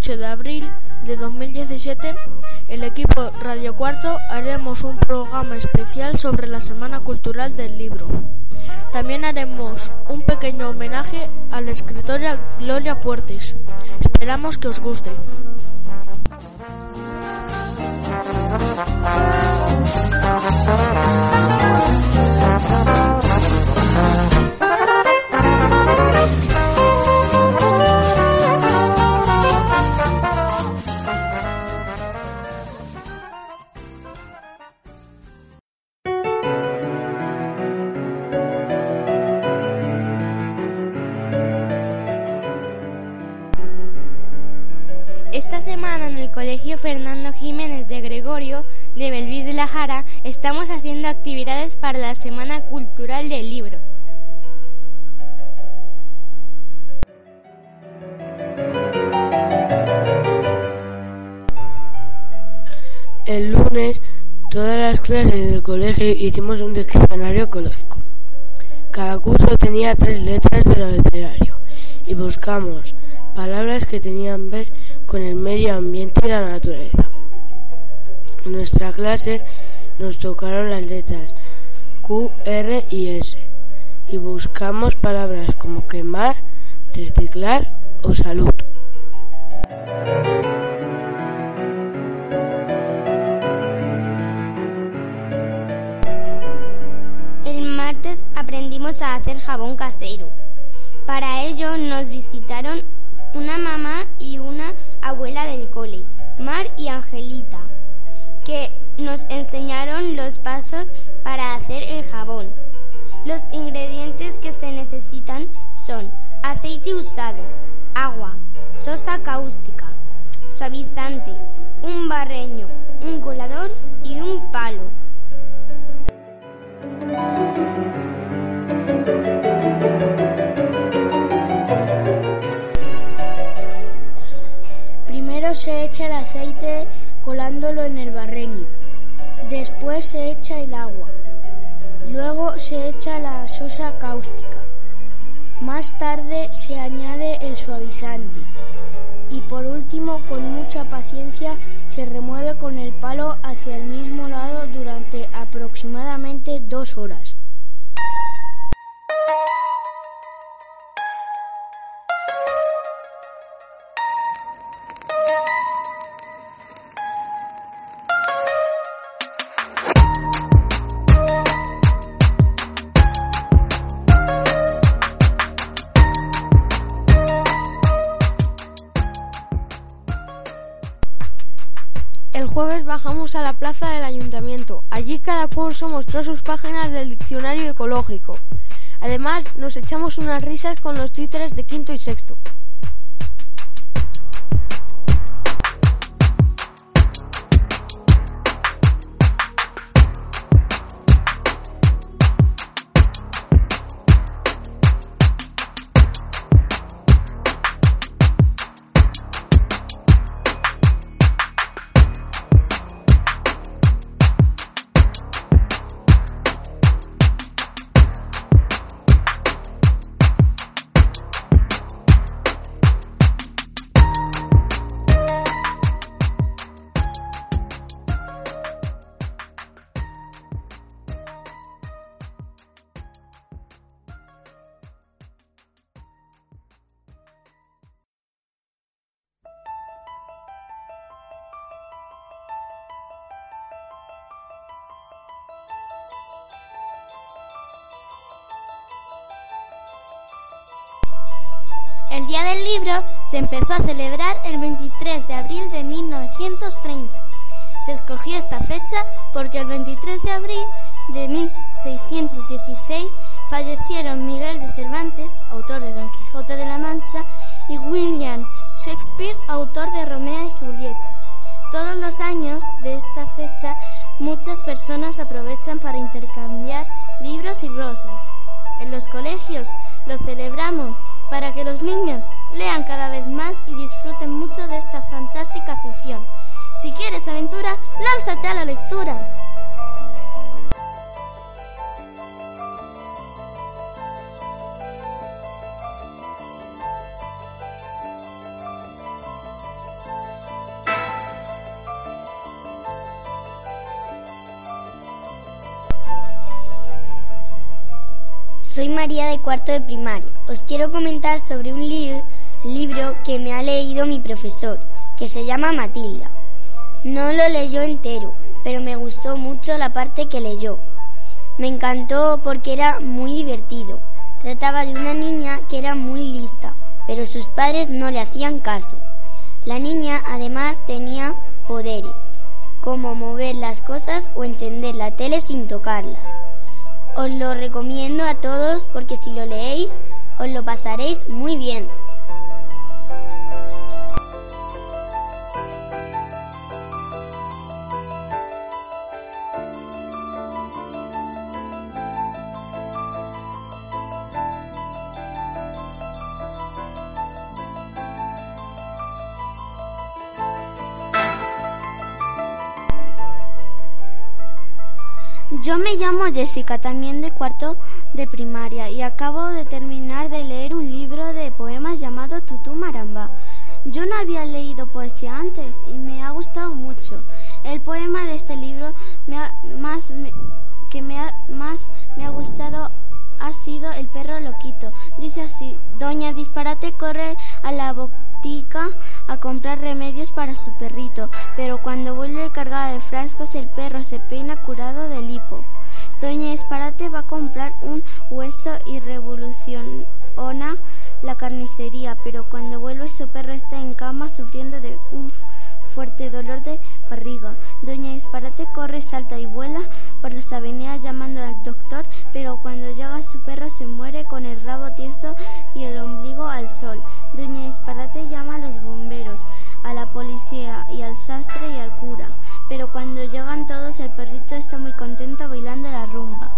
8 de abril de 2017, el equipo Radio Cuarto haremos un programa especial sobre la Semana Cultural del Libro. También haremos un pequeño homenaje a la escritora Gloria Fuertes. Esperamos que os guste. Colegio Fernando Jiménez de Gregorio de Belvis de la Jara estamos haciendo actividades para la Semana Cultural del Libro. El lunes todas las clases del colegio hicimos un diccionario ecológico. Cada curso tenía tres letras del abecedario y buscamos palabras que tenían ver con el medio ambiente y la naturaleza. En nuestra clase nos tocaron las letras Q, R y S y buscamos palabras como quemar, reciclar o salud. El martes aprendimos a hacer jabón casero. Para ello nos visitaron una mamá son aceite usado, agua, sosa cáustica, suavizante, un barreño, un colador y un palo. Primero se echa el aceite colándolo en el barreño. Después se echa el agua. Luego se echa la sosa cáustica. Más tarde se añade el suavizante. Y por último, con mucha paciencia, se remueve con el palo hacia el mismo lado durante aproximadamente dos horas. Además, nos echamos unas risas con los títeres de quinto y sexto. El Día del Libro se empezó a celebrar el 23 de abril de 1930. Se escogió esta fecha porque el 23 de abril de 1616 fallecieron Miguel de Cervantes, autor de Don Quijote de la Mancha, y William Shakespeare, autor de Romeo y Julieta. Todos los años de esta fecha muchas personas aprovechan para intercambiar libros y rosas. En los colegios lo celebramos para que los niños lean cada vez más y disfruten mucho de esta fantástica afición. Si quieres aventura, lánzate a la lectura. María de cuarto de primaria. Os quiero comentar sobre un libro que me ha leído mi profesor, que se llama Matilda. No lo leyó entero, pero me gustó mucho la parte que leyó. Me encantó porque era muy divertido. Trataba de una niña que era muy lista, pero sus padres no le hacían caso. La niña además tenía poderes, como mover las cosas o entender la tele sin tocarlas. Os lo recomiendo a todos porque si lo leéis os lo pasaréis muy bien. Yo me llamo Jessica, también de cuarto de primaria, y acabo de terminar de leer un libro de poemas llamado Tutu Maramba. Yo no había leído poesía antes y me ha gustado mucho. El poema de este libro más que me más me ha gustado ha sido El perro loquito. Dice así, Doña Disparate corre a la botica a comprar remedios para su perrito, pero cuando vuelve cargada de frascos el perro se peina curado del hipo. Doña Disparate va a comprar un hueso y revoluciona la carnicería, pero cuando vuelve su perro está en cama sufriendo de un fuerte dolor de barriga. Doña Disparate corre, salta y vuela por las avenidas llamando al doctor, pero cuando llega su perro se muere con el rabo tieso y el ombligo al sol. Doña Disparate llama a los bomberos, a la policía y al sastre y al cura, pero cuando llegan todos el perrito está muy contento bailando la rumba.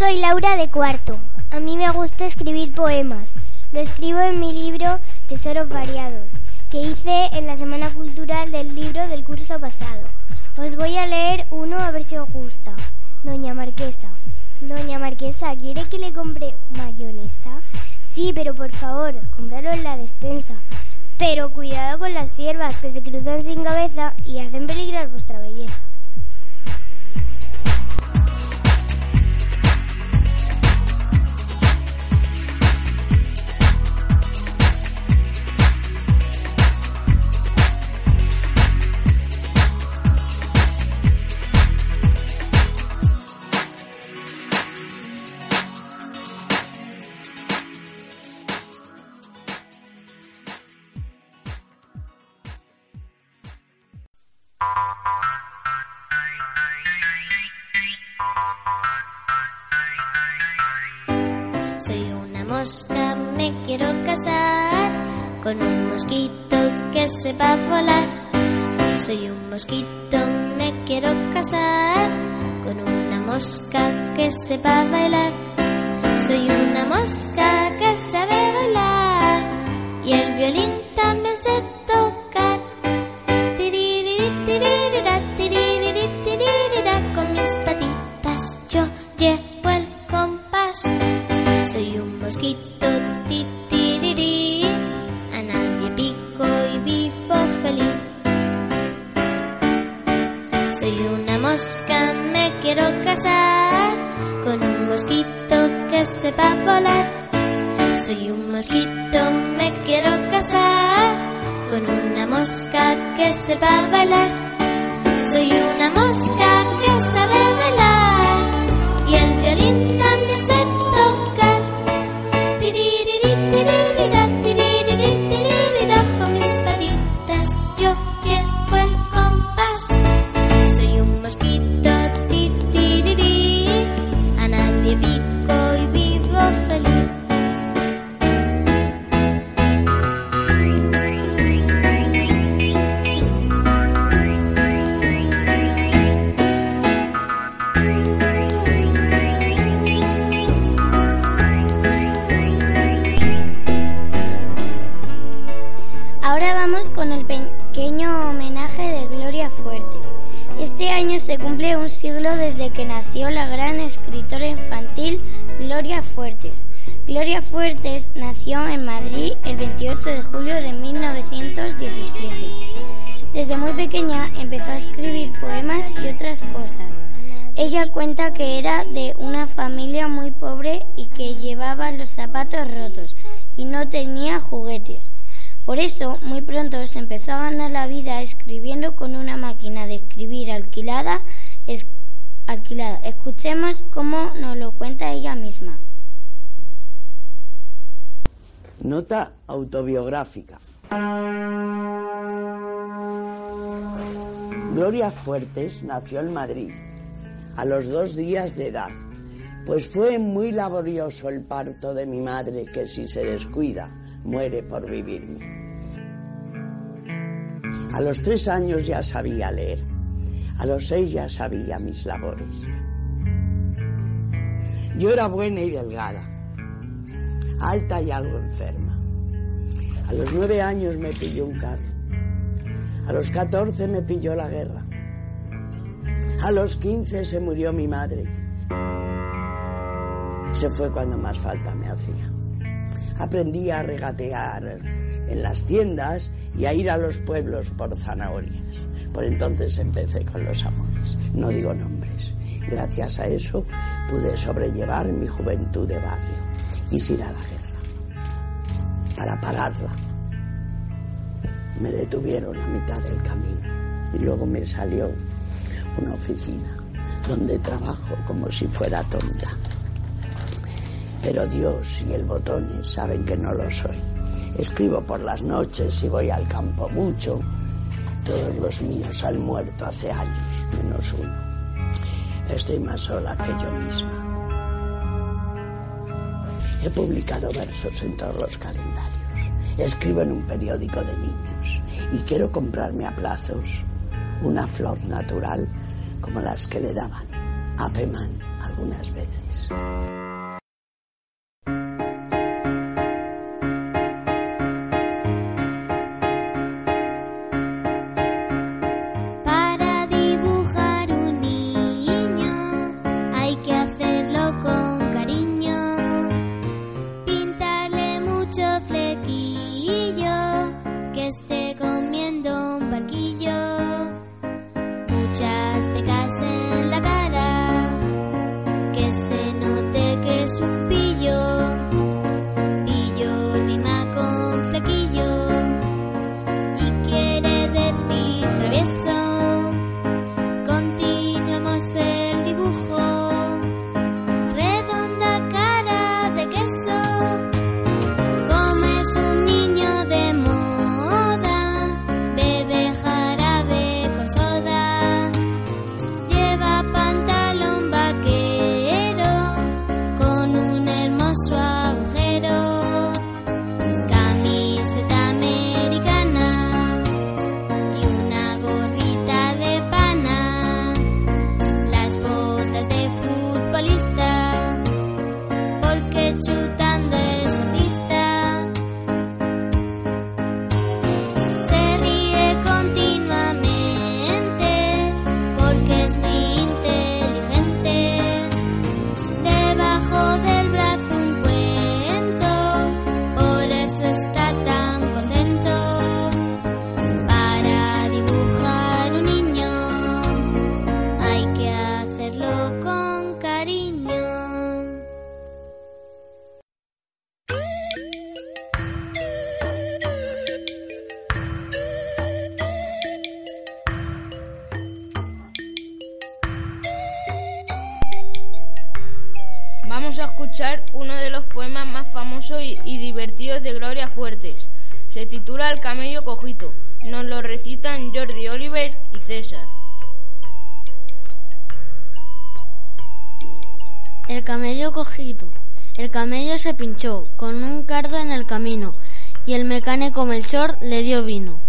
Soy Laura de cuarto. A mí me gusta escribir poemas. Lo escribo en mi libro Tesoros Variados, que hice en la Semana Cultural del libro del curso pasado. Os voy a leer uno a ver si os gusta. Doña Marquesa. Doña Marquesa, ¿quiere que le compre mayonesa? Sí, pero por favor, cómpralo en la despensa. Pero cuidado con las siervas que se cruzan sin cabeza y hacen peligrar vuestra belleza. Que sepa volar. Soy un mosquito, me quiero casar con una mosca que sepa bailar. Soy una mosca que sabe bailar y el violín también sé tocar. Mosquito, de julio de 1917. Desde muy pequeña empezó a escribir poemas y otras cosas. Ella cuenta que era de una familia muy pobre y que llevaba los zapatos rotos y no tenía juguetes. Por eso, muy pronto se empezó a ganar la vida escribiendo con una máquina de escribir alquilada. Escuchemos cómo nos lo cuenta ella misma. Nota autobiográfica. Gloria Fuertes nació en Madrid a los dos días de edad, pues fue muy laborioso el parto de mi madre que si se descuida muere por vivirme. A los tres años ya sabía leer, a los seis ya sabía mis labores. Yo era buena y delgada, alta y algo enferma. A los nueve años me pilló un carro. A los catorce me pilló la guerra. A los quince se murió mi madre. Se fue cuando más falta me hacía. Aprendí a regatear en las tiendas y a ir a los pueblos por zanahorias. Por entonces empecé con los amores. No digo nombres. Gracias a eso pude sobrellevar mi juventud de barrio. Quise ir a la guerra para pararla. Me detuvieron a mitad del camino y luego me salió una oficina donde trabajo como si fuera tonta. Pero Dios y el botón saben que no lo soy. Escribo por las noches y voy al campo mucho. Todos los míos han muerto hace años, menos uno. Estoy más sola que yo misma. He publicado versos en todos los calendarios. Escribo en un periódico de niños y quiero comprarme a plazos una flor natural como las que le daban a Peman algunas veces. Muchas pecas en la cara, que se note que es un pillo, camello cojito. El camello se pinchó con un cardo en el camino y el mecánico Melchor le dio vino.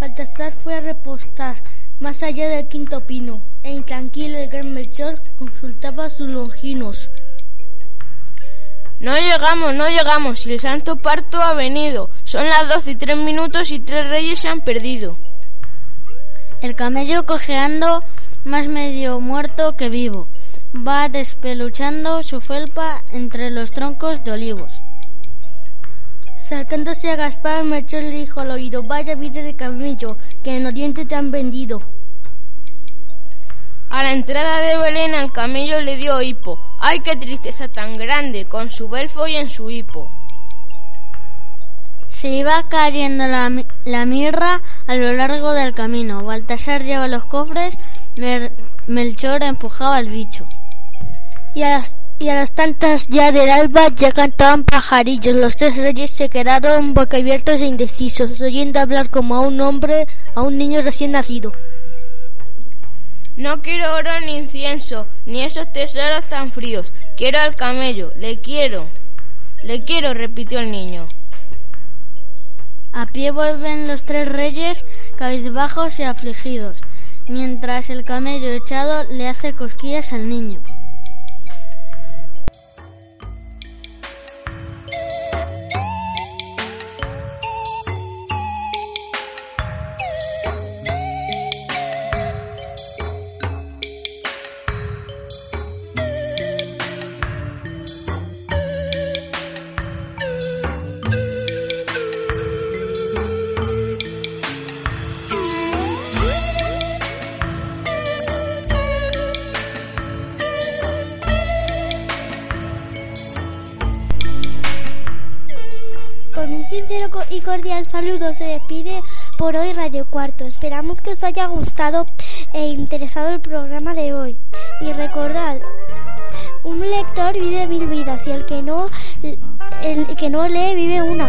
Baltasar fue a repostar más allá del quinto pino, e intranquilo el gran Melchor consultaba sus longinos. No llegamos, no llegamos, y el santo parto ha venido. Son las doce y tres minutos y tres reyes se han perdido. El camello cojeando más medio muerto que vivo, va despeluchando su felpa entre los troncos de olivos. Acercándose a Gaspar, Melchor le dijo al oído, vaya vida de camello, que en Oriente te han vendido. A la entrada de Belén al camello le dio hipo. ¡Ay, qué tristeza tan grande! Con su belfo y en su hipo. Se iba cayendo la, la mirra a lo largo del camino. Baltasar lleva los cofres, Melchor empujaba al bicho. Y a, las, y a las tantas ya del alba ya cantaban pajarillos. Los tres reyes se quedaron boquiabiertos e indecisos, oyendo hablar como a un hombre, a un niño recién nacido. No quiero oro ni incienso, ni esos tesoros tan fríos. Quiero al camello, le quiero. Le quiero, repitió el niño. A pie vuelven los tres reyes, cabizbajos y afligidos, mientras el camello echado le hace cosquillas al niño. Cordial saludo se despide por hoy Radio Cuarto. Esperamos que os haya gustado e interesado el programa de hoy. Y recordad, un lector vive mil vidas y el que no, el que no lee vive una.